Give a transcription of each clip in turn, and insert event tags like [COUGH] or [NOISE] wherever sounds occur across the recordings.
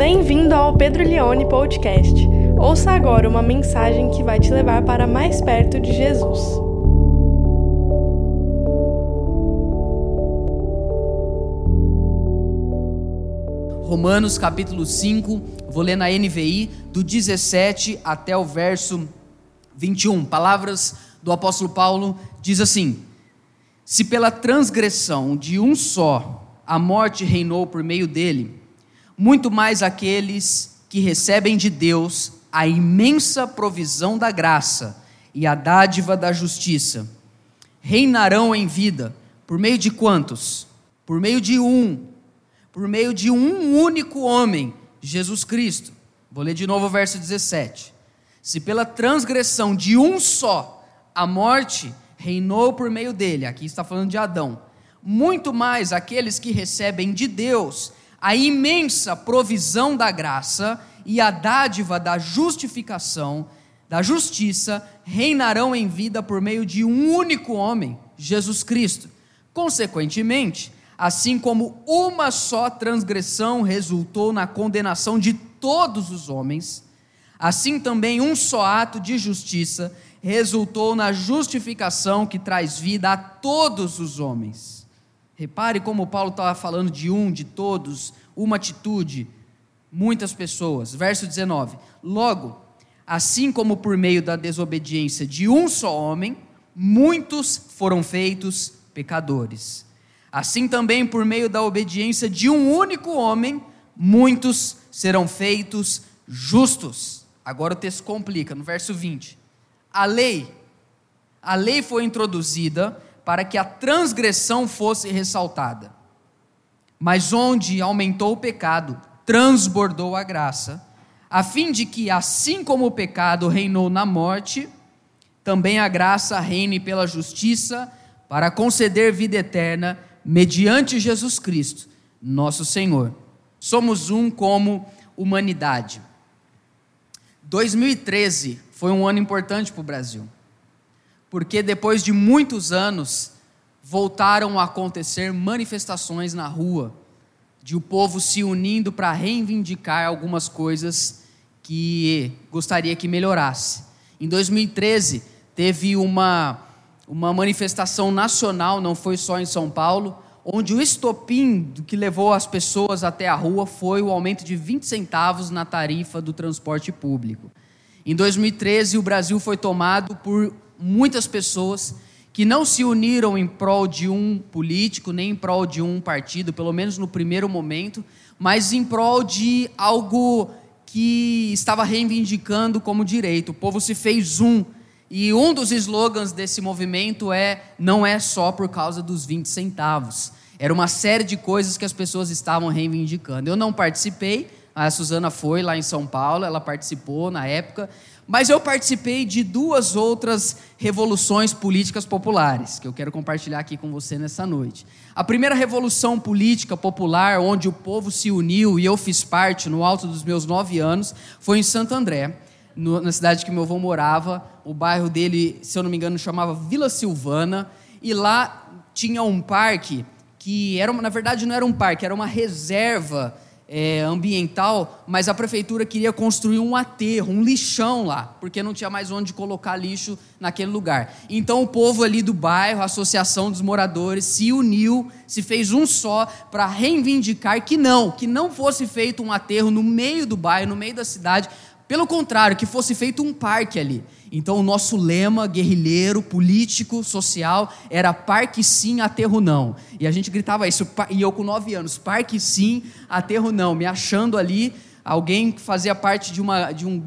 Bem-vindo ao Pedro Leone Podcast. Ouça agora uma mensagem que vai te levar para mais perto de Jesus. Romanos capítulo 5, vou ler na NVI, do 17 até o verso 21. Palavras do apóstolo Paulo diz assim: Se pela transgressão de um só a morte reinou por meio dele, muito mais aqueles que recebem de Deus a imensa provisão da graça e a dádiva da justiça reinarão em vida por meio de quantos? Por meio de um, por meio de um único homem, Jesus Cristo. Vou ler de novo o verso 17. Se pela transgressão de um só a morte reinou por meio dele, aqui está falando de Adão, muito mais aqueles que recebem de Deus a imensa provisão da graça e a dádiva da justificação, da justiça, reinarão em vida por meio de um único homem, Jesus Cristo. Consequentemente, assim como uma só transgressão resultou na condenação de todos os homens, assim também um só ato de justiça resultou na justificação que traz vida a todos os homens. Repare como Paulo estava falando de um, de todos, uma atitude, muitas pessoas. Verso 19: Logo, assim como por meio da desobediência de um só homem, muitos foram feitos pecadores. Assim também por meio da obediência de um único homem, muitos serão feitos justos. Agora o texto complica, no verso 20. A lei, a lei foi introduzida para que a transgressão fosse ressaltada. Mas onde aumentou o pecado, transbordou a graça, a fim de que, assim como o pecado reinou na morte, também a graça reine pela justiça, para conceder vida eterna, mediante Jesus Cristo, nosso Senhor. Somos um como humanidade. 2013 foi um ano importante para o Brasil porque depois de muitos anos voltaram a acontecer manifestações na rua, de o povo se unindo para reivindicar algumas coisas que gostaria que melhorasse. Em 2013 teve uma uma manifestação nacional, não foi só em São Paulo, onde o estopim que levou as pessoas até a rua foi o aumento de 20 centavos na tarifa do transporte público. Em 2013, o Brasil foi tomado por muitas pessoas que não se uniram em prol de um político, nem em prol de um partido, pelo menos no primeiro momento, mas em prol de algo que estava reivindicando como direito. O povo se fez um. E um dos slogans desse movimento é: não é só por causa dos 20 centavos. Era uma série de coisas que as pessoas estavam reivindicando. Eu não participei, a Suzana foi lá em São Paulo, ela participou na época, mas eu participei de duas outras revoluções políticas populares, que eu quero compartilhar aqui com você nessa noite. A primeira revolução política popular, onde o povo se uniu e eu fiz parte no alto dos meus nove anos, foi em Santo André, no, na cidade que meu avô morava. O bairro dele, se eu não me engano, chamava Vila Silvana, e lá tinha um parque que era, na verdade, não era um parque, era uma reserva é, ambiental, mas a prefeitura queria construir um aterro, um lixão lá, porque não tinha mais onde colocar lixo naquele lugar. Então o povo ali do bairro, a associação dos moradores, se uniu, se fez um só para reivindicar que não, que não fosse feito um aterro no meio do bairro, no meio da cidade, pelo contrário, que fosse feito um parque ali. Então, o nosso lema guerrilheiro, político, social era parque sim, aterro não. E a gente gritava isso, e eu com nove anos, parque sim, aterro não, me achando ali alguém que fazia parte de, uma, de um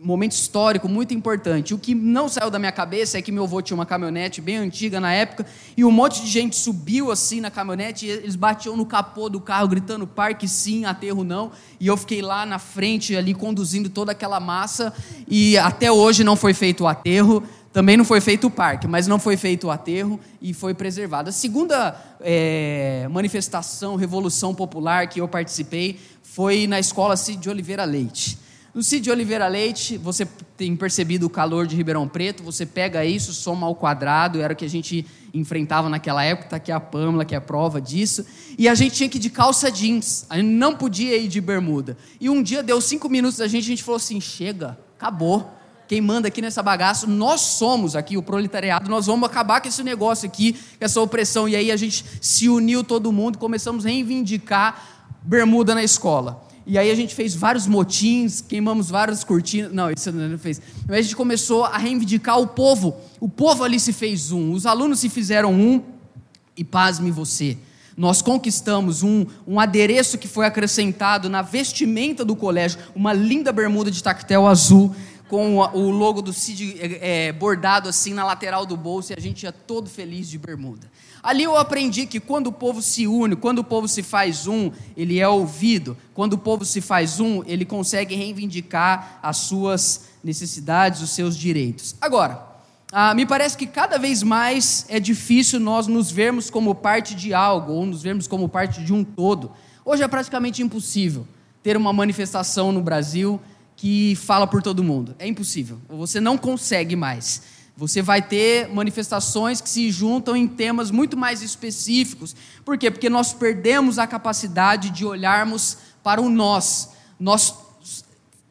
momento histórico muito importante. O que não saiu da minha cabeça é que meu avô tinha uma caminhonete bem antiga na época e um monte de gente subiu assim na caminhonete e eles batiam no capô do carro gritando parque sim, aterro não. E eu fiquei lá na frente ali conduzindo toda aquela massa e até hoje não foi feito o aterro. Também não foi feito o parque, mas não foi feito o aterro e foi preservado. A segunda é, manifestação, revolução popular que eu participei foi na escola Cid de Oliveira Leite. No Cid Oliveira Leite, você tem percebido o calor de Ribeirão Preto, você pega isso, soma ao quadrado, era o que a gente enfrentava naquela época, está aqui a Pâmela, que é a prova disso, e a gente tinha que ir de calça jeans, a gente não podia ir de bermuda. E um dia deu cinco minutos da gente, a gente falou assim: chega, acabou. Quem manda aqui nessa bagaça, nós somos aqui o proletariado, nós vamos acabar com esse negócio aqui, com essa opressão. E aí a gente se uniu todo mundo, começamos a reivindicar bermuda na escola. E aí a gente fez vários motins, queimamos várias cortinas. Não, isso não fez. Mas a gente começou a reivindicar o povo. O povo ali se fez um. Os alunos se fizeram um. E pasme você. Nós conquistamos um, um adereço que foi acrescentado na vestimenta do colégio, uma linda bermuda de tactel azul, com o logo do CID é, bordado assim na lateral do bolso, e a gente ia todo feliz de bermuda. Ali eu aprendi que quando o povo se une, quando o povo se faz um, ele é ouvido. Quando o povo se faz um, ele consegue reivindicar as suas necessidades, os seus direitos. Agora, ah, me parece que cada vez mais é difícil nós nos vermos como parte de algo, ou nos vermos como parte de um todo. Hoje é praticamente impossível ter uma manifestação no Brasil que fala por todo mundo. É impossível. Você não consegue mais. Você vai ter manifestações que se juntam em temas muito mais específicos. Por quê? Porque nós perdemos a capacidade de olharmos para o nós. Nós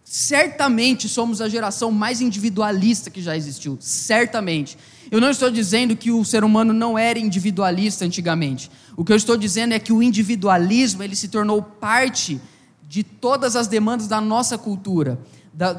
certamente somos a geração mais individualista que já existiu. Certamente. Eu não estou dizendo que o ser humano não era individualista antigamente. O que eu estou dizendo é que o individualismo ele se tornou parte de todas as demandas da nossa cultura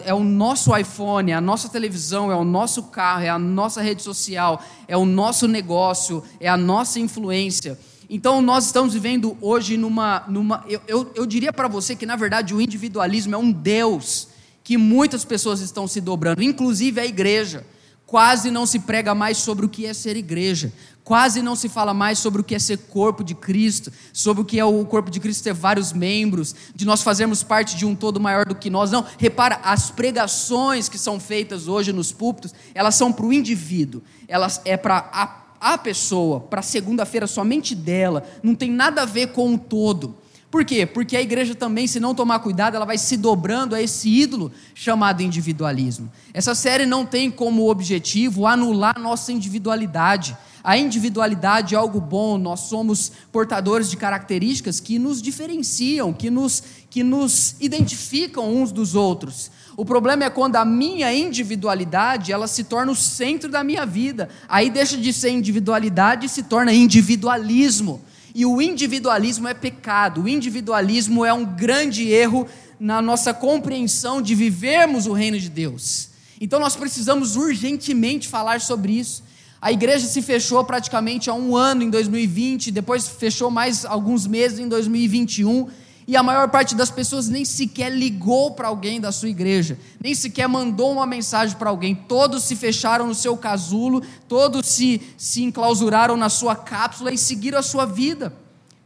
é o nosso iPhone, é a nossa televisão, é o nosso carro, é a nossa rede social, é o nosso negócio, é a nossa influência. Então nós estamos vivendo hoje numa. numa eu, eu, eu diria para você que, na verdade, o individualismo é um Deus que muitas pessoas estão se dobrando, inclusive a igreja. Quase não se prega mais sobre o que é ser igreja. Quase não se fala mais sobre o que é ser corpo de Cristo, sobre o que é o corpo de Cristo ter vários membros, de nós fazermos parte de um todo maior do que nós. Não, repara, as pregações que são feitas hoje nos púlpitos, elas são para o indivíduo, elas é para a, a pessoa, para segunda-feira somente dela, não tem nada a ver com o todo. Por quê? Porque a igreja também, se não tomar cuidado, ela vai se dobrando a esse ídolo chamado individualismo. Essa série não tem como objetivo anular nossa individualidade. A individualidade é algo bom, nós somos portadores de características que nos diferenciam, que nos, que nos identificam uns dos outros. O problema é quando a minha individualidade ela se torna o centro da minha vida. Aí deixa de ser individualidade e se torna individualismo. E o individualismo é pecado, o individualismo é um grande erro na nossa compreensão de vivermos o reino de Deus. Então nós precisamos urgentemente falar sobre isso. A igreja se fechou praticamente há um ano em 2020, depois fechou mais alguns meses em 2021 e a maior parte das pessoas nem sequer ligou para alguém da sua igreja, nem sequer mandou uma mensagem para alguém. Todos se fecharam no seu casulo, todos se, se enclausuraram na sua cápsula e seguiram a sua vida,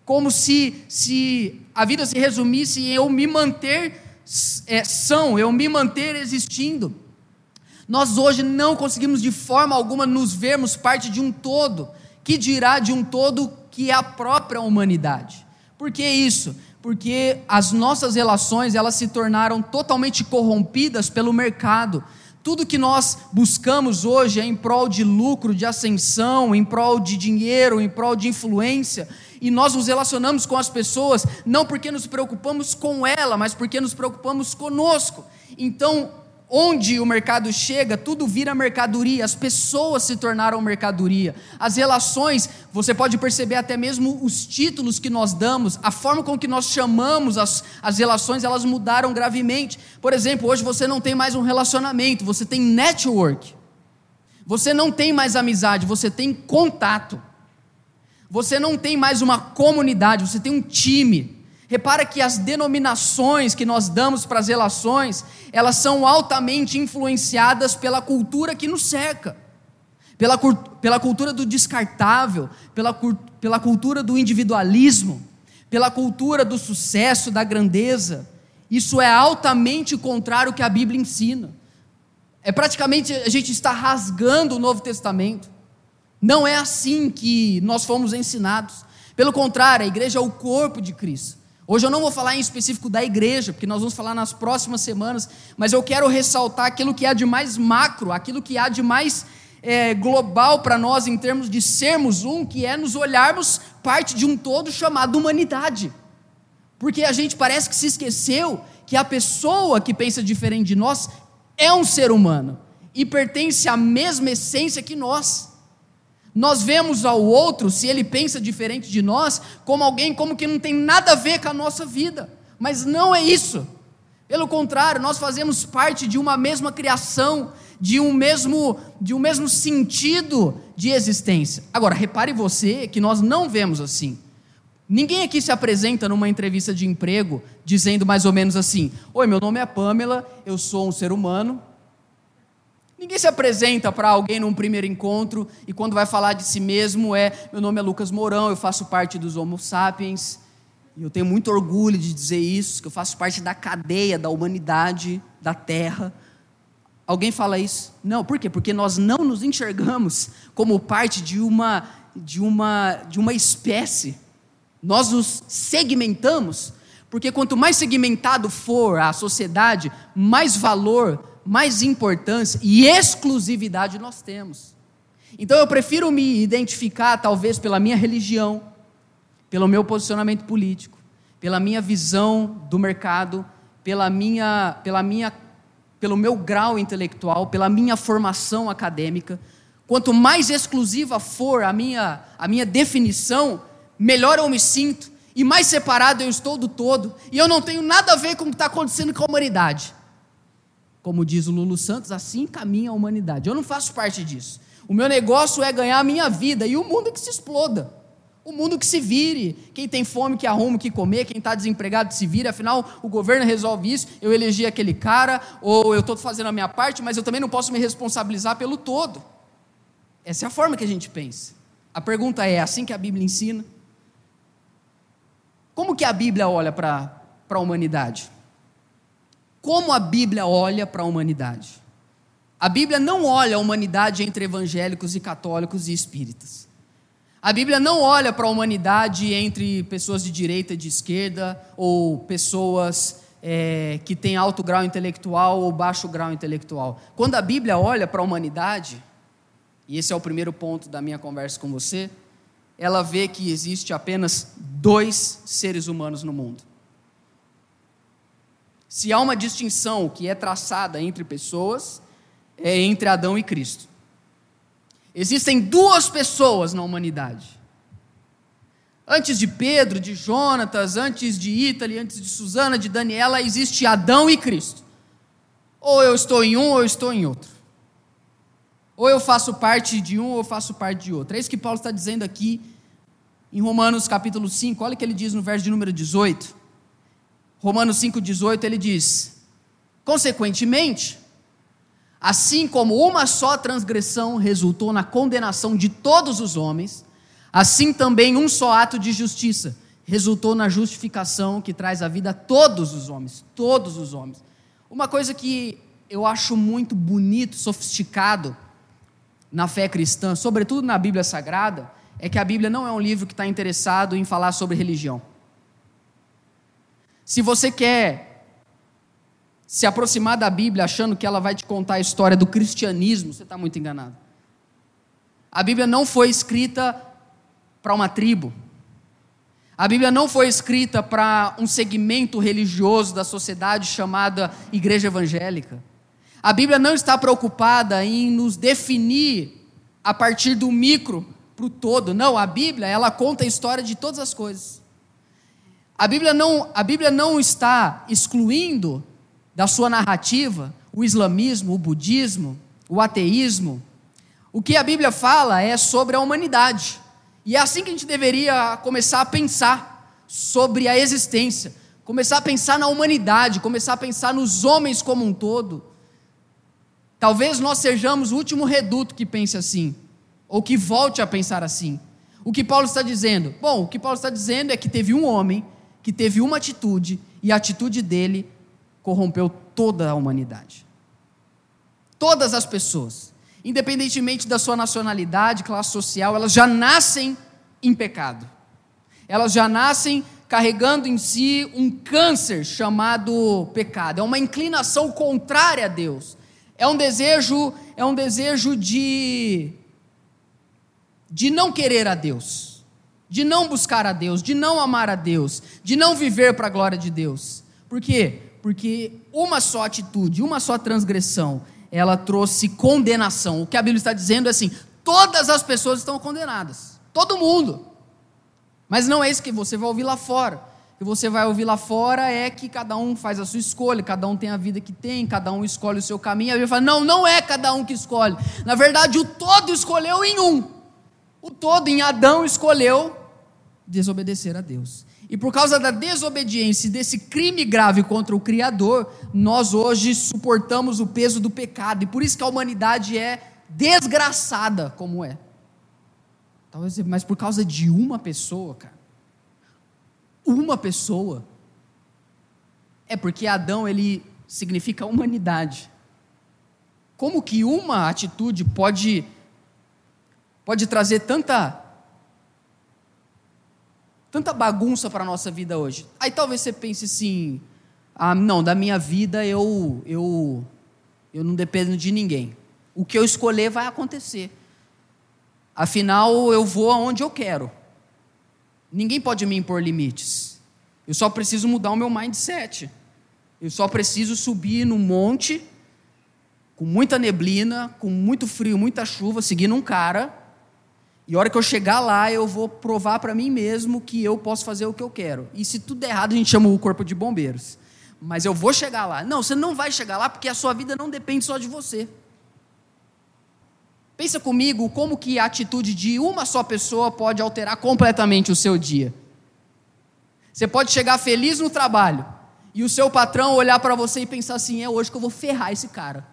como se, se a vida se resumisse em eu me manter é, são, eu me manter existindo. Nós hoje não conseguimos de forma alguma nos vermos parte de um todo, que dirá de um todo que é a própria humanidade. Por que isso? porque as nossas relações elas se tornaram totalmente corrompidas pelo mercado. Tudo que nós buscamos hoje é em prol de lucro, de ascensão, em prol de dinheiro, em prol de influência. E nós nos relacionamos com as pessoas não porque nos preocupamos com ela, mas porque nos preocupamos conosco. Então, Onde o mercado chega, tudo vira mercadoria, as pessoas se tornaram mercadoria. As relações, você pode perceber até mesmo os títulos que nós damos, a forma com que nós chamamos as, as relações, elas mudaram gravemente. Por exemplo, hoje você não tem mais um relacionamento, você tem network. Você não tem mais amizade, você tem contato. Você não tem mais uma comunidade, você tem um time. Repara que as denominações que nós damos para as relações, elas são altamente influenciadas pela cultura que nos cerca, pela, pela cultura do descartável, pela, pela cultura do individualismo, pela cultura do sucesso, da grandeza. Isso é altamente contrário ao que a Bíblia ensina. É praticamente a gente está rasgando o Novo Testamento. Não é assim que nós fomos ensinados. Pelo contrário, a igreja é o corpo de Cristo. Hoje eu não vou falar em específico da igreja, porque nós vamos falar nas próximas semanas, mas eu quero ressaltar aquilo que há de mais macro, aquilo que há de mais é, global para nós em termos de sermos um, que é nos olharmos parte de um todo chamado humanidade. Porque a gente parece que se esqueceu que a pessoa que pensa diferente de nós é um ser humano e pertence à mesma essência que nós. Nós vemos ao outro, se ele pensa diferente de nós, como alguém como que não tem nada a ver com a nossa vida. Mas não é isso. Pelo contrário, nós fazemos parte de uma mesma criação, de um mesmo de um mesmo sentido de existência. Agora, repare você que nós não vemos assim. Ninguém aqui se apresenta numa entrevista de emprego dizendo mais ou menos assim: Oi, meu nome é Pamela, eu sou um ser humano, Ninguém se apresenta para alguém num primeiro encontro e quando vai falar de si mesmo é: meu nome é Lucas Mourão, eu faço parte dos Homo sapiens. E eu tenho muito orgulho de dizer isso, que eu faço parte da cadeia da humanidade, da Terra. Alguém fala isso? Não, por quê? Porque nós não nos enxergamos como parte de uma de uma de uma espécie. Nós nos segmentamos, porque quanto mais segmentado for a sociedade, mais valor mais importância e exclusividade nós temos. Então eu prefiro me identificar, talvez, pela minha religião, pelo meu posicionamento político, pela minha visão do mercado, pela minha, pela minha, pelo meu grau intelectual, pela minha formação acadêmica. Quanto mais exclusiva for a minha, a minha definição, melhor eu me sinto e mais separado eu estou do todo, e eu não tenho nada a ver com o que está acontecendo com a humanidade. Como diz o Lulu Santos, assim caminha a humanidade. Eu não faço parte disso. O meu negócio é ganhar a minha vida e o mundo que se exploda. O mundo que se vire. Quem tem fome que arruma o que comer, quem está desempregado que se vire. Afinal, o governo resolve isso. Eu elegi aquele cara, ou eu estou fazendo a minha parte, mas eu também não posso me responsabilizar pelo todo. Essa é a forma que a gente pensa. A pergunta é: é assim que a Bíblia ensina? Como que a Bíblia olha para a humanidade? Como a Bíblia olha para a humanidade. A Bíblia não olha a humanidade entre evangélicos e católicos e espíritas. A Bíblia não olha para a humanidade entre pessoas de direita e de esquerda, ou pessoas é, que têm alto grau intelectual ou baixo grau intelectual. Quando a Bíblia olha para a humanidade, e esse é o primeiro ponto da minha conversa com você, ela vê que existe apenas dois seres humanos no mundo. Se há uma distinção que é traçada entre pessoas, é entre Adão e Cristo. Existem duas pessoas na humanidade. Antes de Pedro, de Jonatas, antes de Ítali, antes de Susana, de Daniela, existe Adão e Cristo. Ou eu estou em um ou eu estou em outro. Ou eu faço parte de um ou eu faço parte de outro. É isso que Paulo está dizendo aqui em Romanos capítulo 5. Olha o que ele diz no verso de número 18. Romanos 5,18 ele diz: Consequentemente, assim como uma só transgressão resultou na condenação de todos os homens, assim também um só ato de justiça resultou na justificação que traz a vida a todos os homens, todos os homens. Uma coisa que eu acho muito bonito, sofisticado na fé cristã, sobretudo na Bíblia Sagrada, é que a Bíblia não é um livro que está interessado em falar sobre religião. Se você quer se aproximar da Bíblia achando que ela vai te contar a história do cristianismo, você está muito enganado. A Bíblia não foi escrita para uma tribo. A Bíblia não foi escrita para um segmento religioso da sociedade chamada Igreja Evangélica. A Bíblia não está preocupada em nos definir a partir do micro para o todo. Não, a Bíblia ela conta a história de todas as coisas. A Bíblia não, a Bíblia não está excluindo da sua narrativa o islamismo, o budismo, o ateísmo. O que a Bíblia fala é sobre a humanidade. E é assim que a gente deveria começar a pensar sobre a existência, começar a pensar na humanidade, começar a pensar nos homens como um todo. Talvez nós sejamos o último reduto que pense assim, ou que volte a pensar assim. O que Paulo está dizendo? Bom, o que Paulo está dizendo é que teve um homem que teve uma atitude e a atitude dele corrompeu toda a humanidade. Todas as pessoas, independentemente da sua nacionalidade, classe social, elas já nascem em pecado. Elas já nascem carregando em si um câncer chamado pecado. É uma inclinação contrária a Deus. É um desejo, é um desejo de de não querer a Deus, de não buscar a Deus, de não amar a Deus, de não viver para a glória de Deus. Por quê? Porque uma só atitude, uma só transgressão, ela trouxe condenação. O que a Bíblia está dizendo é assim: todas as pessoas estão condenadas, todo mundo. Mas não é isso que você vai ouvir lá fora. O que você vai ouvir lá fora é que cada um faz a sua escolha, cada um tem a vida que tem, cada um escolhe o seu caminho. A Bíblia fala: não, não é cada um que escolhe. Na verdade, o todo escolheu em um. O todo em Adão escolheu desobedecer a Deus. E por causa da desobediência desse crime grave contra o Criador, nós hoje suportamos o peso do pecado. E por isso que a humanidade é desgraçada como é. Talvez, mas por causa de uma pessoa, cara. Uma pessoa. É porque Adão ele significa humanidade. Como que uma atitude pode pode trazer tanta tanta bagunça para a nossa vida hoje? Aí talvez você pense assim: ah, não, da minha vida eu eu eu não dependo de ninguém. O que eu escolher vai acontecer. Afinal, eu vou aonde eu quero. Ninguém pode me impor limites. Eu só preciso mudar o meu mindset. Eu só preciso subir no monte, com muita neblina, com muito frio, muita chuva, seguindo um cara. E a hora que eu chegar lá, eu vou provar para mim mesmo que eu posso fazer o que eu quero. E se tudo der errado, a gente chama o corpo de bombeiros. Mas eu vou chegar lá. Não, você não vai chegar lá porque a sua vida não depende só de você. Pensa comigo como que a atitude de uma só pessoa pode alterar completamente o seu dia. Você pode chegar feliz no trabalho e o seu patrão olhar para você e pensar assim: é hoje que eu vou ferrar esse cara.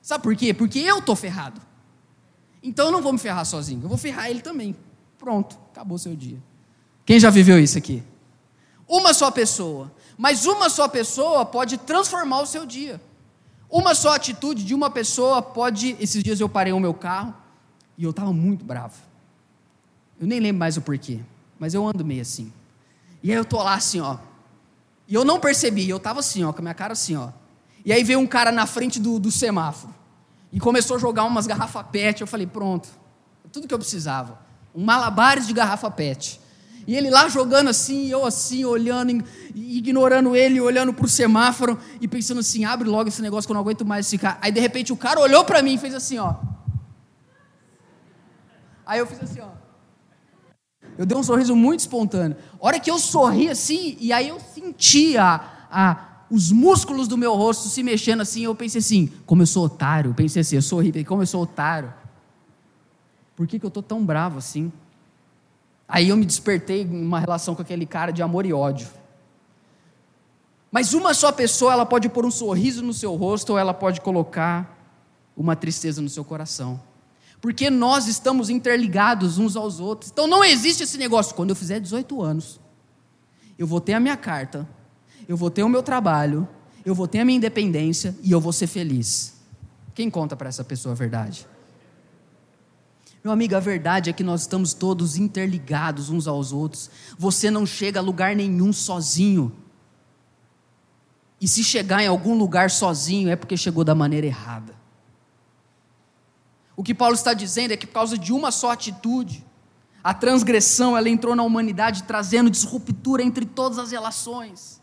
Sabe por quê? Porque eu estou ferrado. Então eu não vou me ferrar sozinho, eu vou ferrar ele também. Pronto, acabou o seu dia. Quem já viveu isso aqui? Uma só pessoa. Mas uma só pessoa pode transformar o seu dia. Uma só atitude de uma pessoa pode. Esses dias eu parei o meu carro e eu estava muito bravo. Eu nem lembro mais o porquê, mas eu ando meio assim. E aí eu tô lá assim, ó. E eu não percebi, eu estava assim, ó, com a minha cara assim, ó. E aí veio um cara na frente do, do semáforo e começou a jogar umas garrafas PET. Eu falei, pronto, tudo que eu precisava. Um malabares de garrafa PET. E ele lá jogando assim, eu assim, olhando, ignorando ele, olhando para o semáforo e pensando assim: abre logo esse negócio que eu não aguento mais ficar. Aí de repente o cara olhou para mim e fez assim: ó. Aí eu fiz assim: ó. Eu dei um sorriso muito espontâneo. A hora que eu sorri assim, e aí eu senti a, a, os músculos do meu rosto se mexendo assim, eu pensei assim: como eu sou otário. Pensei assim: eu sorri, como eu sou otário. Por que, que eu estou tão bravo assim? Aí eu me despertei em uma relação com aquele cara de amor e ódio. Mas uma só pessoa, ela pode pôr um sorriso no seu rosto ou ela pode colocar uma tristeza no seu coração. Porque nós estamos interligados uns aos outros. Então não existe esse negócio. Quando eu fizer 18 anos, eu vou ter a minha carta, eu vou ter o meu trabalho, eu vou ter a minha independência e eu vou ser feliz. Quem conta para essa pessoa a verdade? Meu amigo, a verdade é que nós estamos todos interligados uns aos outros. Você não chega a lugar nenhum sozinho. E se chegar em algum lugar sozinho é porque chegou da maneira errada. O que Paulo está dizendo é que por causa de uma só atitude, a transgressão ela entrou na humanidade trazendo disruptura entre todas as relações,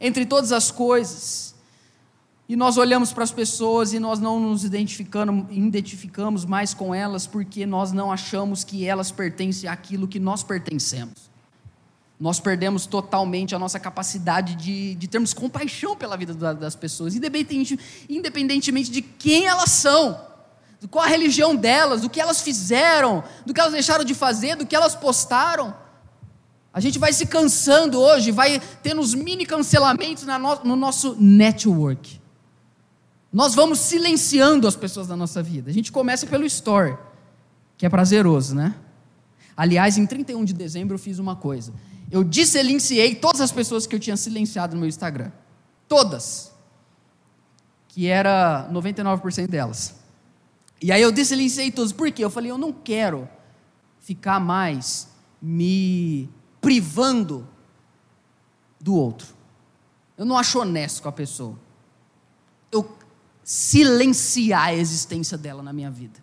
entre todas as coisas. E nós olhamos para as pessoas e nós não nos identificamos, mais com elas porque nós não achamos que elas pertencem àquilo que nós pertencemos. Nós perdemos totalmente a nossa capacidade de, de termos compaixão pela vida das pessoas, independentemente de quem elas são, qual a religião delas, do que elas fizeram, do que elas deixaram de fazer, do que elas postaram. A gente vai se cansando hoje, vai tendo os mini cancelamentos no nosso network. Nós vamos silenciando as pessoas da nossa vida. A gente começa pelo story, que é prazeroso, né? Aliás, em 31 de dezembro eu fiz uma coisa. Eu desilenciei todas as pessoas que eu tinha silenciado no meu Instagram. Todas. Que era 99% delas. E aí eu desilenciei todos. Por quê? Eu falei, eu não quero ficar mais me privando do outro. Eu não acho honesto com a pessoa. Eu silenciar a existência dela na minha vida.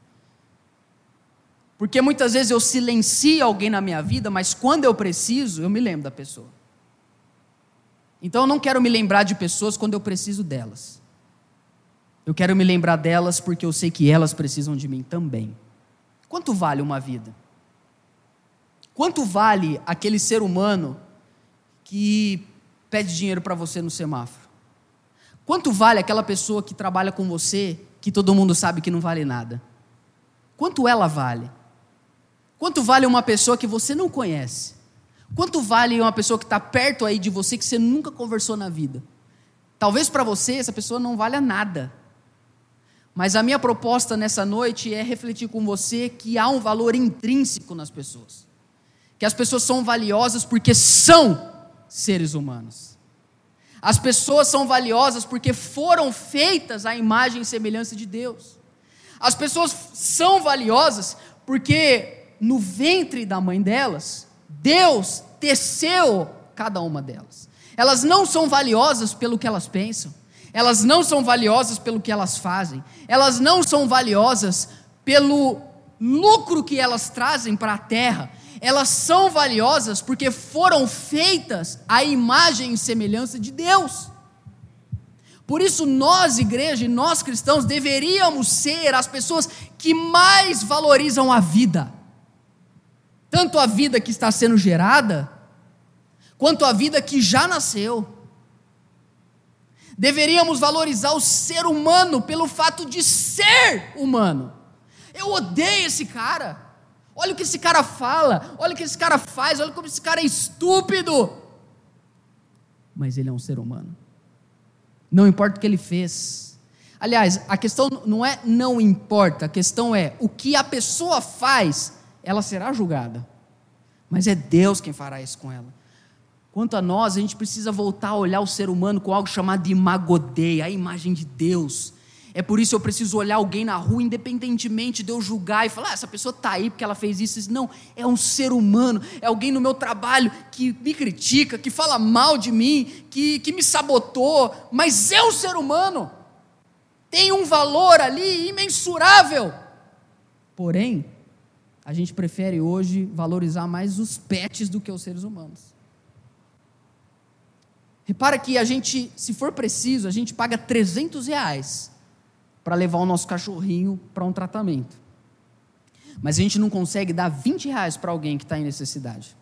Porque muitas vezes eu silencio alguém na minha vida, mas quando eu preciso, eu me lembro da pessoa. Então eu não quero me lembrar de pessoas quando eu preciso delas. Eu quero me lembrar delas porque eu sei que elas precisam de mim também. Quanto vale uma vida? Quanto vale aquele ser humano que pede dinheiro para você no semáforo? Quanto vale aquela pessoa que trabalha com você que todo mundo sabe que não vale nada? Quanto ela vale? Quanto vale uma pessoa que você não conhece? Quanto vale uma pessoa que está perto aí de você que você nunca conversou na vida? Talvez para você essa pessoa não valha nada. Mas a minha proposta nessa noite é refletir com você que há um valor intrínseco nas pessoas. Que as pessoas são valiosas porque são seres humanos. As pessoas são valiosas porque foram feitas à imagem e semelhança de Deus. As pessoas são valiosas porque no ventre da mãe delas, Deus teceu cada uma delas. Elas não são valiosas pelo que elas pensam, elas não são valiosas pelo que elas fazem, elas não são valiosas pelo lucro que elas trazem para a terra, elas são valiosas porque foram feitas à imagem e semelhança de Deus. Por isso, nós, igreja, e nós cristãos, deveríamos ser as pessoas que mais valorizam a vida tanto a vida que está sendo gerada, quanto a vida que já nasceu. Deveríamos valorizar o ser humano pelo fato de ser humano. Eu odeio esse cara. Olha o que esse cara fala, olha o que esse cara faz, olha como esse cara é estúpido. Mas ele é um ser humano. Não importa o que ele fez. Aliás, a questão não é não importa, a questão é o que a pessoa faz ela será julgada. Mas é Deus quem fará isso com ela. Quanto a nós, a gente precisa voltar a olhar o ser humano com algo chamado de imagodeia, a imagem de Deus. É por isso eu preciso olhar alguém na rua, independentemente de eu julgar e falar, ah, essa pessoa está aí porque ela fez isso. Não, é um ser humano, é alguém no meu trabalho que me critica, que fala mal de mim, que, que me sabotou, mas é um ser humano. Tem um valor ali imensurável. Porém, a gente prefere hoje valorizar mais os pets do que os seres humanos. Repara que a gente, se for preciso, a gente paga 300 reais para levar o nosso cachorrinho para um tratamento. Mas a gente não consegue dar 20 reais para alguém que está em necessidade.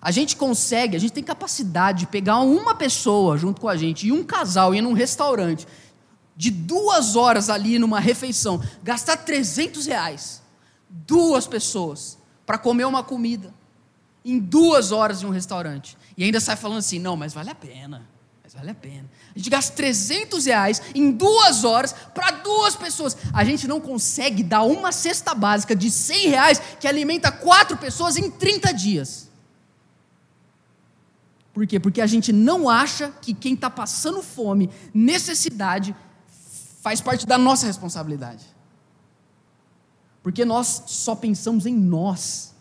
A gente consegue, a gente tem capacidade de pegar uma pessoa junto com a gente e um casal ir num restaurante de duas horas ali numa refeição, gastar 300 reais, duas pessoas, para comer uma comida, em duas horas de um restaurante, e ainda sai falando assim: não, mas vale a pena, vale a pena. A gente gasta 300 reais em duas horas para duas pessoas. A gente não consegue dar uma cesta básica de 100 reais que alimenta quatro pessoas em 30 dias. Por quê? Porque a gente não acha que quem está passando fome, necessidade, faz parte da nossa responsabilidade. Porque nós só pensamos em nós.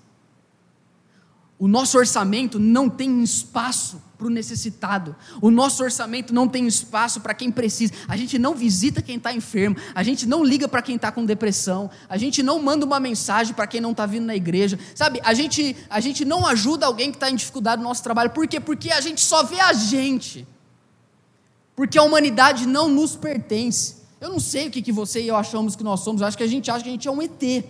O nosso orçamento não tem espaço para o necessitado. O nosso orçamento não tem espaço para quem precisa. A gente não visita quem está enfermo. A gente não liga para quem está com depressão. A gente não manda uma mensagem para quem não está vindo na igreja. Sabe, a gente, a gente não ajuda alguém que está em dificuldade no nosso trabalho. Por quê? Porque a gente só vê a gente. Porque a humanidade não nos pertence. Eu não sei o que, que você e eu achamos que nós somos, eu acho que a gente acha que a gente é um ET.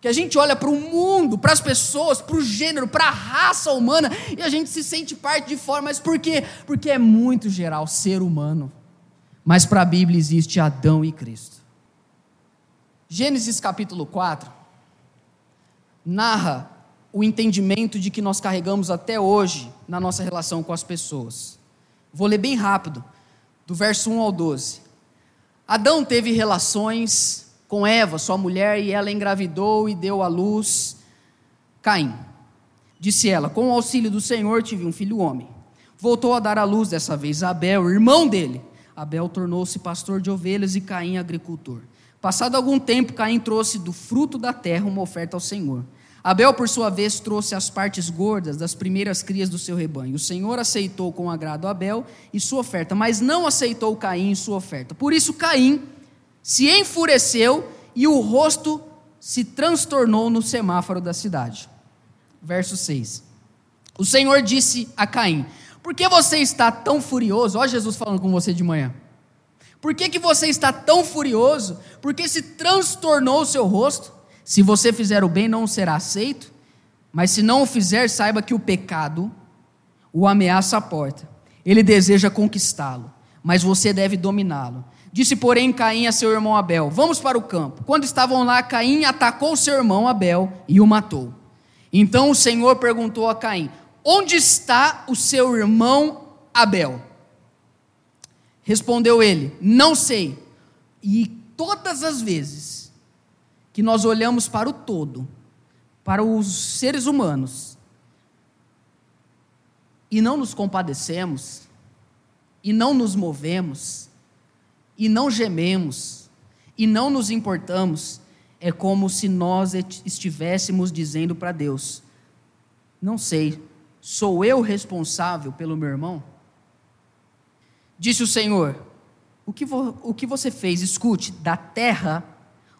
Que a gente olha para o mundo, para as pessoas, para o gênero, para a raça humana e a gente se sente parte de fora. Mas por quê? Porque é muito geral, ser humano. Mas para a Bíblia existe Adão e Cristo. Gênesis capítulo 4 narra o entendimento de que nós carregamos até hoje na nossa relação com as pessoas. Vou ler bem rápido, do verso 1 ao 12. Adão teve relações com Eva, sua mulher, e ela engravidou e deu à luz Caim. Disse ela: Com o auxílio do Senhor tive um filho homem. Voltou a dar à luz dessa vez Abel, irmão dele. Abel tornou-se pastor de ovelhas e Caim agricultor. Passado algum tempo, Caim trouxe do fruto da terra uma oferta ao Senhor. Abel, por sua vez, trouxe as partes gordas das primeiras crias do seu rebanho. O Senhor aceitou com agrado Abel e sua oferta, mas não aceitou Caim e sua oferta. Por isso, Caim se enfureceu e o rosto se transtornou no semáforo da cidade. Verso 6. O Senhor disse a Caim: Por que você está tão furioso? Olha Jesus falando com você de manhã. Por que, que você está tão furioso? Porque se transtornou o seu rosto? Se você fizer o bem, não será aceito, mas se não o fizer, saiba que o pecado o ameaça à porta. Ele deseja conquistá-lo, mas você deve dominá-lo. Disse, porém, Caim a seu irmão Abel: Vamos para o campo. Quando estavam lá, Caim atacou seu irmão Abel e o matou. Então o Senhor perguntou a Caim: Onde está o seu irmão Abel? Respondeu ele: Não sei. E todas as vezes que nós olhamos para o todo, para os seres humanos, e não nos compadecemos, e não nos movemos, e não gememos, e não nos importamos, é como se nós estivéssemos dizendo para Deus: Não sei, sou eu responsável pelo meu irmão? Disse o Senhor: O que, vo, o que você fez? Escute, da terra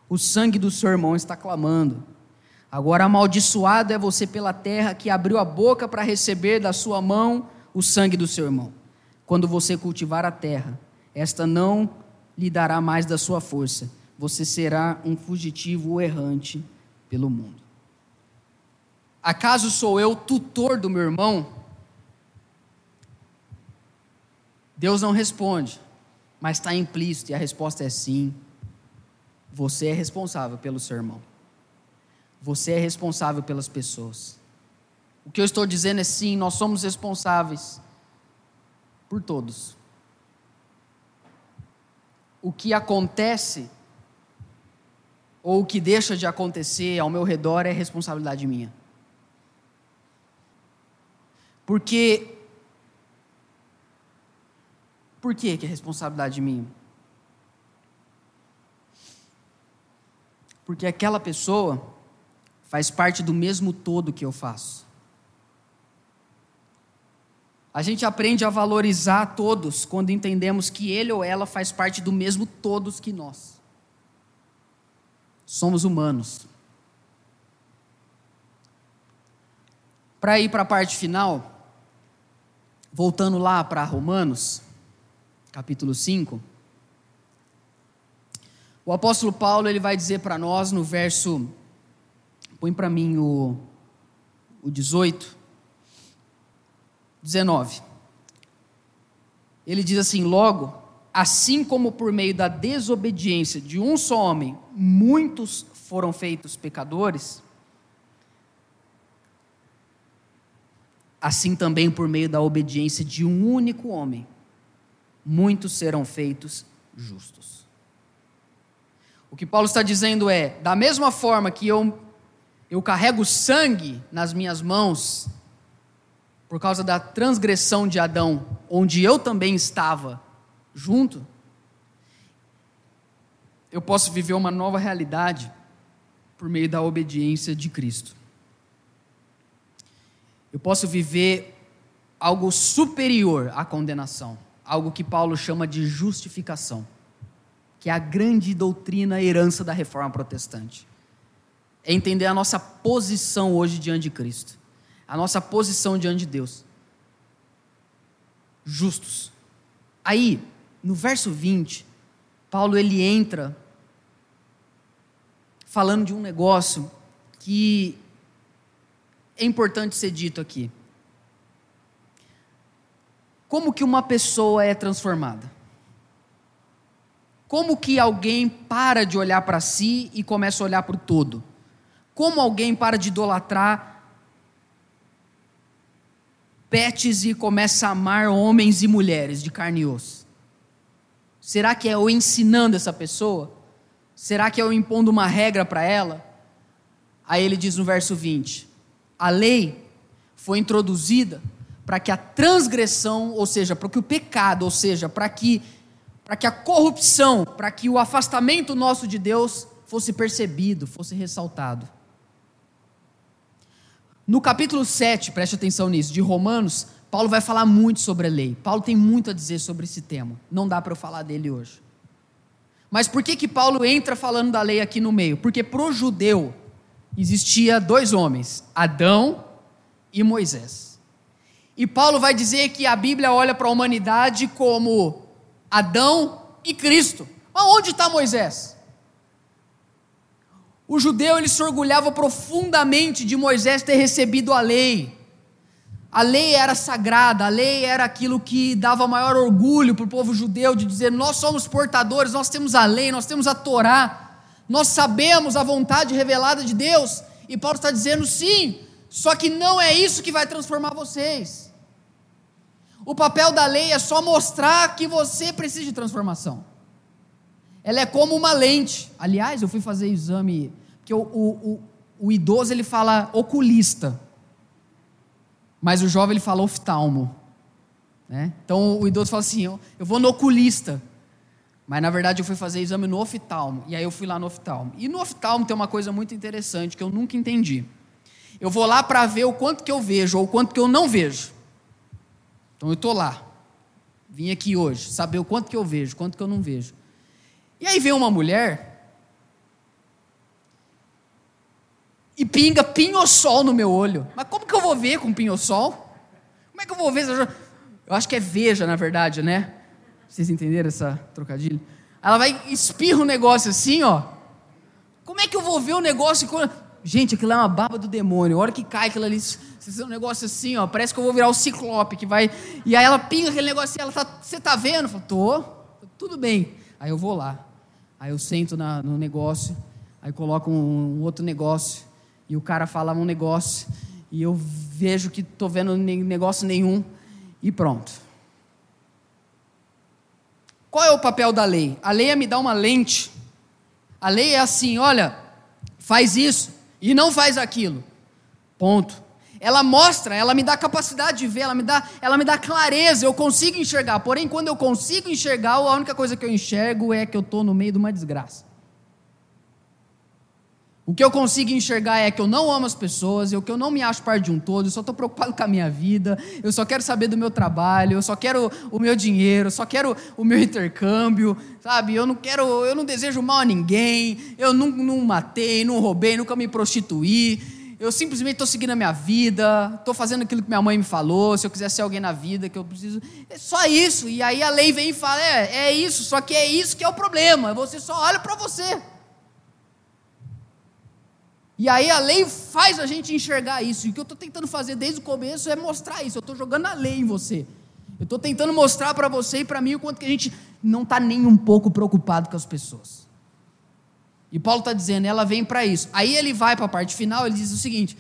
o sangue do seu irmão está clamando. Agora amaldiçoado é você pela terra que abriu a boca para receber da sua mão o sangue do seu irmão. Quando você cultivar a terra, esta não lhe dará mais da sua força. Você será um fugitivo errante pelo mundo. Acaso sou eu tutor do meu irmão? Deus não responde, mas está implícito e a resposta é sim. Você é responsável pelo seu irmão. Você é responsável pelas pessoas. O que eu estou dizendo é sim, nós somos responsáveis por todos. O que acontece ou o que deixa de acontecer ao meu redor é responsabilidade minha. Porque por que, que é responsabilidade minha? porque aquela pessoa faz parte do mesmo todo que eu faço. A gente aprende a valorizar todos quando entendemos que ele ou ela faz parte do mesmo todos que nós. Somos humanos. Para ir para a parte final, voltando lá para Romanos, capítulo 5. O apóstolo Paulo ele vai dizer para nós no verso, põe para mim o, o 18, 19. Ele diz assim: Logo, assim como por meio da desobediência de um só homem, muitos foram feitos pecadores, assim também por meio da obediência de um único homem, muitos serão feitos justos. O que Paulo está dizendo é: da mesma forma que eu, eu carrego sangue nas minhas mãos, por causa da transgressão de Adão, onde eu também estava junto, eu posso viver uma nova realidade por meio da obediência de Cristo. Eu posso viver algo superior à condenação, algo que Paulo chama de justificação que é a grande doutrina herança da reforma protestante. É entender a nossa posição hoje diante de Cristo, a nossa posição diante de Deus. Justos. Aí, no verso 20, Paulo ele entra falando de um negócio que é importante ser dito aqui. Como que uma pessoa é transformada? Como que alguém para de olhar para si e começa a olhar para o todo? Como alguém para de idolatrar pets e começa a amar homens e mulheres de carne e osso? Será que é eu ensinando essa pessoa? Será que é eu impondo uma regra para ela? Aí ele diz no verso 20: a lei foi introduzida para que a transgressão, ou seja, para que o pecado, ou seja, para que para que a corrupção, para que o afastamento nosso de Deus fosse percebido, fosse ressaltado. No capítulo 7, preste atenção nisso, de Romanos, Paulo vai falar muito sobre a lei. Paulo tem muito a dizer sobre esse tema. Não dá para eu falar dele hoje. Mas por que que Paulo entra falando da lei aqui no meio? Porque para o judeu existia dois homens, Adão e Moisés. E Paulo vai dizer que a Bíblia olha para a humanidade como Adão e Cristo. Mas onde está Moisés? O judeu ele se orgulhava profundamente de Moisés ter recebido a lei. A lei era sagrada, a lei era aquilo que dava maior orgulho para o povo judeu de dizer: nós somos portadores, nós temos a lei, nós temos a Torá, nós sabemos a vontade revelada de Deus. E Paulo está dizendo: sim, só que não é isso que vai transformar vocês. O papel da lei é só mostrar que você precisa de transformação. Ela é como uma lente. Aliás, eu fui fazer exame, porque o, o, o, o idoso ele fala oculista, mas o jovem ele fala oftalmo. Né? Então o idoso fala assim: eu, eu vou no oculista. Mas na verdade eu fui fazer exame no oftalmo. E aí eu fui lá no oftalmo. E no oftalmo tem uma coisa muito interessante que eu nunca entendi. Eu vou lá para ver o quanto que eu vejo ou o quanto que eu não vejo. Então eu estou lá. Vim aqui hoje, saber o quanto que eu vejo, quanto que eu não vejo. E aí vem uma mulher e pinga pinho-sol no meu olho. Mas como que eu vou ver com pinho-sol? Como é que eu vou ver? Eu acho que é veja, na verdade, né? Vocês entenderam essa trocadilho? Ela vai espirra um negócio assim, ó. Como é que eu vou ver o negócio? Gente, aquilo é uma baba do demônio. A hora que cai aquilo ali, um negócio assim, ó. Parece que eu vou virar o ciclope que vai. E aí ela pinga aquele negócio assim, ela tá. Você tá vendo? Eu falo, tô. Tudo bem. Aí eu vou lá. Aí eu sento na, no negócio, aí coloco um, um, outro negócio, e o cara fala um negócio, e eu vejo que estou vendo negócio nenhum, e pronto. Qual é o papel da lei? A lei é me dar uma lente. A lei é assim: olha, faz isso e não faz aquilo. Ponto. Ela mostra, ela me dá capacidade de ver, ela me dá, ela me dá clareza, eu consigo enxergar. Porém, quando eu consigo enxergar, a única coisa que eu enxergo é que eu estou no meio de uma desgraça. O que eu consigo enxergar é que eu não amo as pessoas, eu que eu não me acho parte de um todo, eu só estou preocupado [LAUGHS] com a minha vida, eu só quero saber do meu trabalho, eu só quero o meu dinheiro, eu só quero o meu [LAUGHS] intercâmbio, sabe? Eu não quero, eu não desejo mal a ninguém, eu não, não matei, não roubei, nunca me prostituí eu simplesmente estou seguindo a minha vida, estou fazendo aquilo que minha mãe me falou, se eu quiser ser alguém na vida que eu preciso. É só isso. E aí a lei vem e fala: é, é isso, só que é isso que é o problema. Você só olha para você. E aí a lei faz a gente enxergar isso. E o que eu estou tentando fazer desde o começo é mostrar isso. Eu estou jogando a lei em você. Eu estou tentando mostrar para você e para mim o quanto que a gente não está nem um pouco preocupado com as pessoas. E Paulo está dizendo, ela vem para isso. Aí ele vai para a parte final, ele diz o seguinte: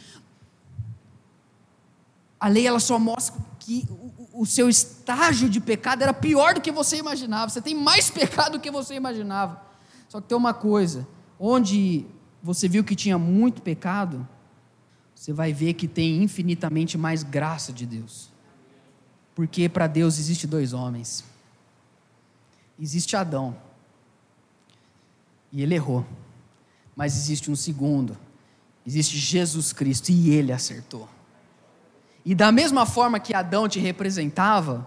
a lei ela só mostra que o, o, seu estágio de pecado era pior do que você imaginava. Você tem mais [LAUGHS] pecado do que você imaginava. Só que tem uma coisa: onde você viu que tinha muito pecado, você vai ver que tem infinitamente mais graça de Deus. Porque para Deus existe dois homens. Existe Adão. E ele errou. Mas existe um segundo. Existe Jesus Cristo e ele acertou. E da mesma forma que Adão te representava,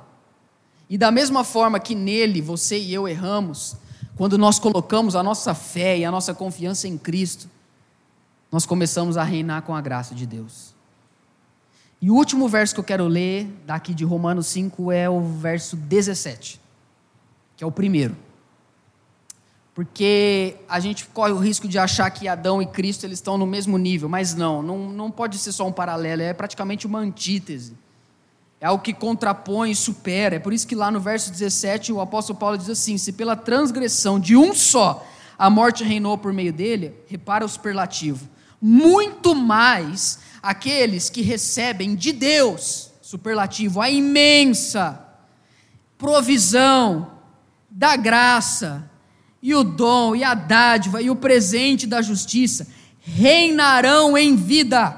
e da mesma forma que nele você e eu erramos, quando nós colocamos a nossa fé e a nossa confiança em Cristo, nós começamos a reinar com a graça de Deus. E o último verso que eu quero ler, daqui de Romanos 5, é o verso 17, que é o primeiro. Porque a gente corre o risco de achar que Adão e Cristo eles estão no mesmo nível, mas não, não, não pode ser só um paralelo, é praticamente uma antítese. É algo que contrapõe e supera. É por isso que lá no verso 17 o apóstolo Paulo diz assim: Se pela transgressão de um só a morte reinou por meio dele, repara o superlativo, muito mais aqueles que recebem de Deus, superlativo, a imensa provisão da graça e o dom, e a dádiva, e o presente da justiça reinarão em vida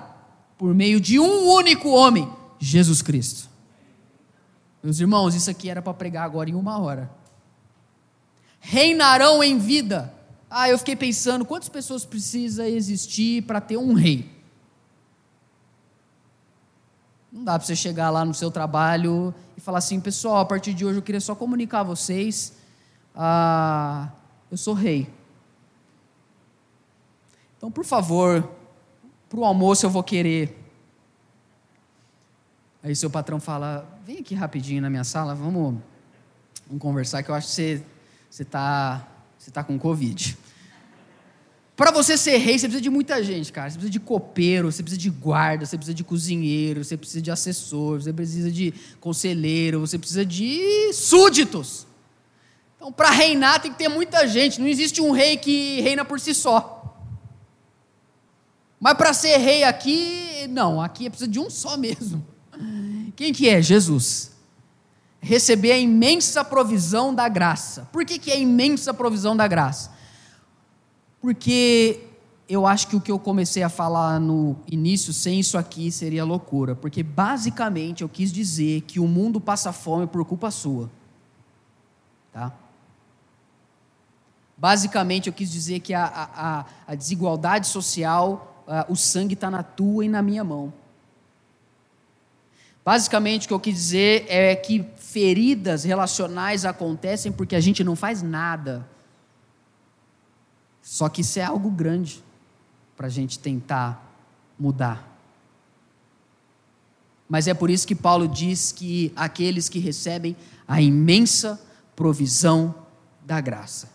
por meio de um único homem, Jesus Cristo. Meus irmãos, isso aqui era para pregar agora em uma hora. Reinarão em vida. Ah, eu fiquei pensando, quantas pessoas precisa existir para ter um rei? Não dá para você chegar lá no seu trabalho e falar assim, pessoal, a partir de hoje eu queria só comunicar a vocês, ah, eu sou rei. Então, por favor, para o almoço eu vou querer. Aí seu patrão fala, vem aqui rapidinho na minha sala, vamos, vamos conversar, que eu acho que você está você tá com Covid. Para você ser rei, você precisa de muita gente, cara. Você precisa de copeiro, você precisa de guarda, você precisa de cozinheiro, você precisa de assessor, você precisa de conselheiro, você precisa de súditos. Então, para reinar tem que ter muita gente. Não existe um rei que reina por si só. Mas para ser rei aqui, não, aqui é precisa de um só mesmo. Quem que é? Jesus. Receber a imensa provisão da graça. Por que, que é a imensa provisão da graça? Porque eu acho que o que eu comecei a falar no início, sem isso aqui, seria loucura. Porque basicamente eu quis dizer que o mundo passa fome por culpa sua. Tá? Basicamente eu quis dizer que a, a, a desigualdade social, a, o sangue está na tua e na minha mão. Basicamente o que eu quis dizer é que feridas relacionais acontecem porque a gente não faz nada só que isso é algo grande para a gente tentar mudar. Mas é por isso que Paulo diz que aqueles que recebem a imensa provisão da graça.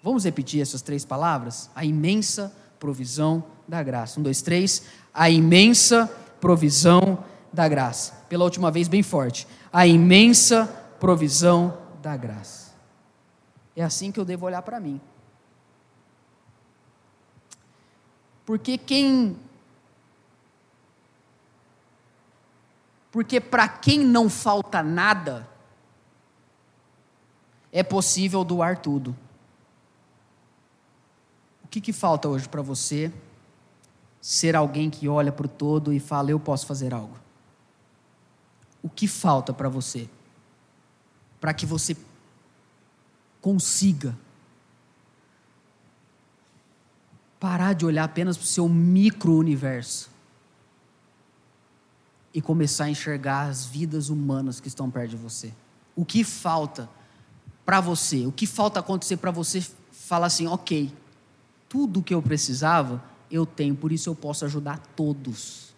Vamos repetir essas três palavras? A imensa provisão da graça. Um, dois, três. A imensa provisão da graça. Pela última vez, bem forte. A imensa provisão da graça. É assim que eu devo olhar para mim. Porque quem. Porque para quem não falta nada, é possível doar tudo. O que, que falta hoje para você ser alguém que olha para o todo e fala: Eu posso fazer algo? O que falta para você? Para que você consiga parar de olhar apenas para o seu micro-universo e começar a enxergar as vidas humanas que estão perto de você. O que falta para você? O que falta acontecer para você falar assim, ok, tudo o que eu precisava eu tenho, por isso eu posso ajudar todos.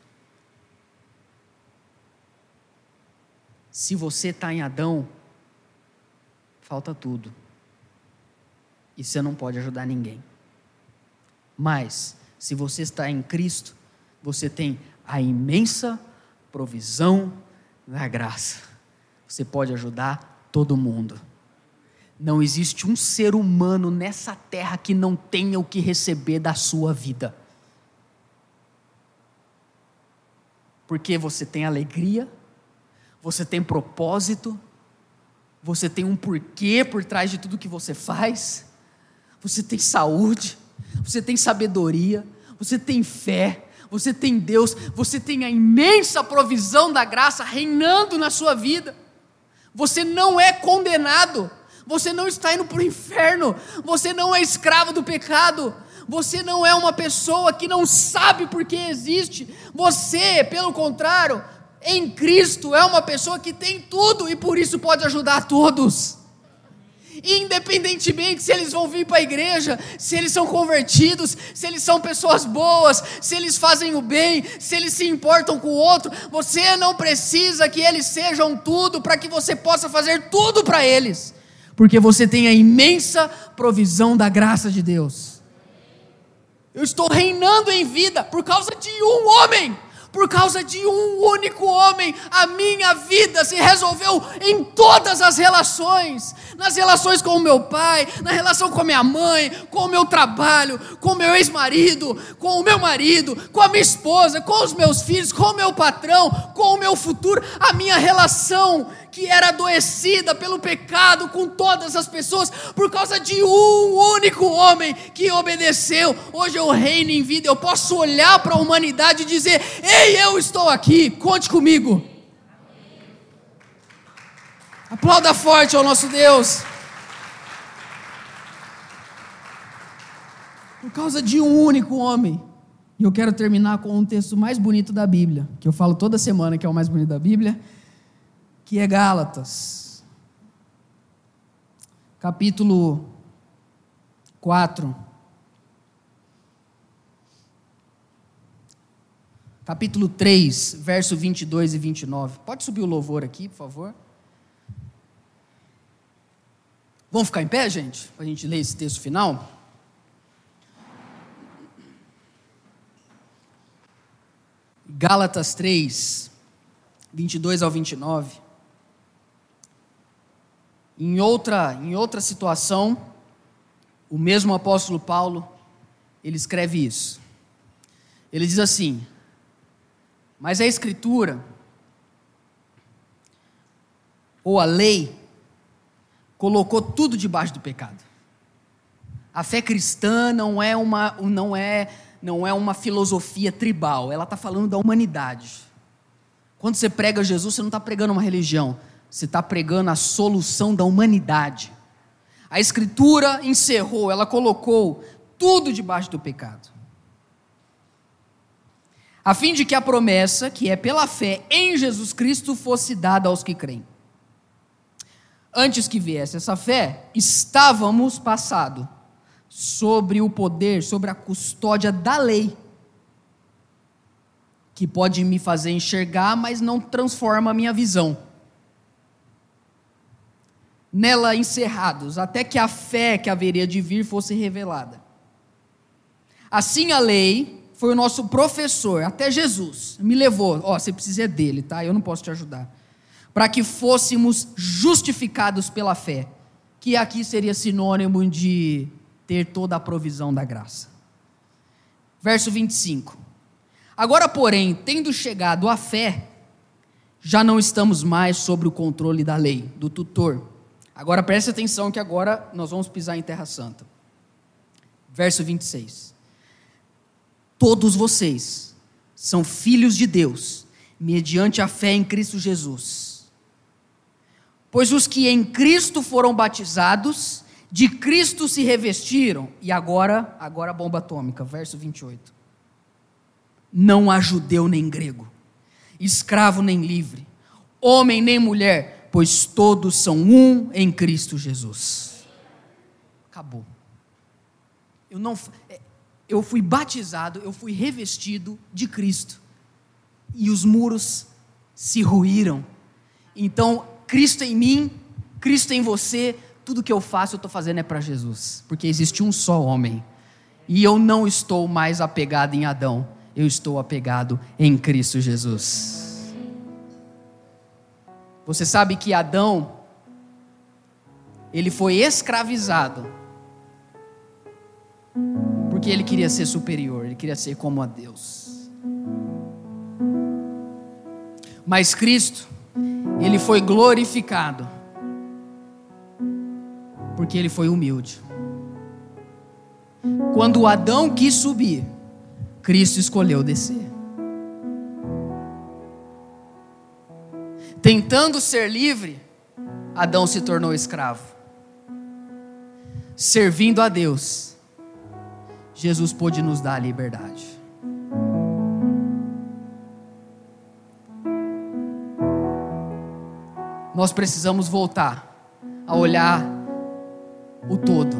Se você está em Adão, falta tudo. E você não pode ajudar ninguém. Mas, se você está em Cristo, você tem a imensa provisão da graça. Você pode ajudar todo mundo. Não existe um ser humano nessa terra que não tenha o que receber da sua vida. Porque você tem alegria, você tem propósito, você tem um porquê por trás de tudo que você faz, você tem saúde, você tem sabedoria, você tem fé, você tem Deus, você tem a imensa provisão da graça reinando na sua vida. Você não é condenado, você não está indo para o inferno, você não é escravo do pecado, você não é uma pessoa que não sabe por que existe, você, pelo contrário, em Cristo é uma pessoa que tem tudo e por isso pode ajudar todos. Independentemente se eles vão vir para a igreja, se eles são convertidos, se eles são pessoas boas, se eles fazem o bem, se eles se importam com o outro, você não precisa que eles sejam tudo para que você possa fazer tudo para eles, porque você tem a imensa provisão da graça de Deus. Eu estou reinando em vida por causa de um homem por causa de um único homem, a minha vida se resolveu em todas as relações nas relações com o meu pai, na relação com a minha mãe, com o meu trabalho, com o meu ex-marido, com o meu marido, com a minha esposa, com os meus filhos, com o meu patrão, com o meu futuro, a minha relação que era adoecida pelo pecado com todas as pessoas, por causa de um único homem que obedeceu. Hoje eu reino em vida, eu posso olhar para a humanidade e dizer: Ei, eu estou aqui, conte comigo. Aplauda forte ao nosso Deus. Por causa de um único homem, E eu quero terminar com um texto mais bonito da Bíblia, que eu falo toda semana que é o mais bonito da Bíblia, que é Gálatas. Capítulo 4. Capítulo 3, verso 22 e 29. Pode subir o louvor aqui, por favor? Vamos ficar em pé, gente? Para a gente ler esse texto final? Gálatas 3, 22 ao 29. Em outra, em outra situação, o mesmo apóstolo Paulo, ele escreve isso. Ele diz assim: Mas a Escritura, ou a lei, colocou tudo debaixo do pecado. A fé cristã não é uma, não é, não é uma filosofia tribal, ela está falando da humanidade. Quando você prega Jesus, você não está pregando uma religião, você está pregando a solução da humanidade. A Escritura encerrou, ela colocou tudo debaixo do pecado. A fim de que a promessa, que é pela fé em Jesus Cristo, fosse dada aos que creem antes que viesse essa fé, estávamos passado sobre o poder, sobre a custódia da lei, que pode me fazer enxergar, mas não transforma a minha visão. Nela encerrados, até que a fé que haveria de vir fosse revelada. Assim a lei foi o nosso professor, até Jesus, me levou, ó, oh, você precisa dele, tá? Eu não posso te ajudar para que fôssemos justificados pela fé, que aqui seria sinônimo de ter toda a provisão da graça. Verso 25. Agora, porém, tendo chegado à fé, já não estamos mais sobre o controle da lei, do tutor. Agora preste atenção que agora nós vamos pisar em terra santa. Verso 26. Todos vocês são filhos de Deus, mediante a fé em Cristo Jesus Pois os que em Cristo foram batizados, de Cristo se revestiram. E agora, agora a bomba atômica, verso 28. Não há judeu nem grego, escravo nem livre, homem nem mulher, pois todos são um em Cristo Jesus. Acabou. Eu não é, eu fui batizado, eu fui revestido de Cristo. E os muros se ruíram. Então Cristo em mim, Cristo em você, tudo que eu faço eu estou fazendo é para Jesus, porque existe um só homem. E eu não estou mais apegado em Adão, eu estou apegado em Cristo Jesus. Você sabe que Adão, ele foi escravizado, porque ele queria ser superior, ele queria ser como a Deus. Mas Cristo, ele foi glorificado, porque ele foi humilde. Quando Adão quis subir, Cristo escolheu descer. Tentando ser livre, Adão se tornou escravo. Servindo a Deus, Jesus pôde nos dar a liberdade. nós precisamos voltar a olhar o todo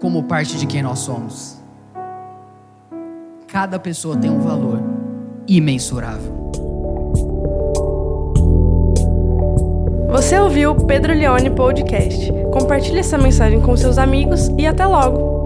como parte de quem nós somos. Cada pessoa tem um valor imensurável. Você ouviu o Pedro Leone Podcast. Compartilhe essa mensagem com seus amigos e até logo!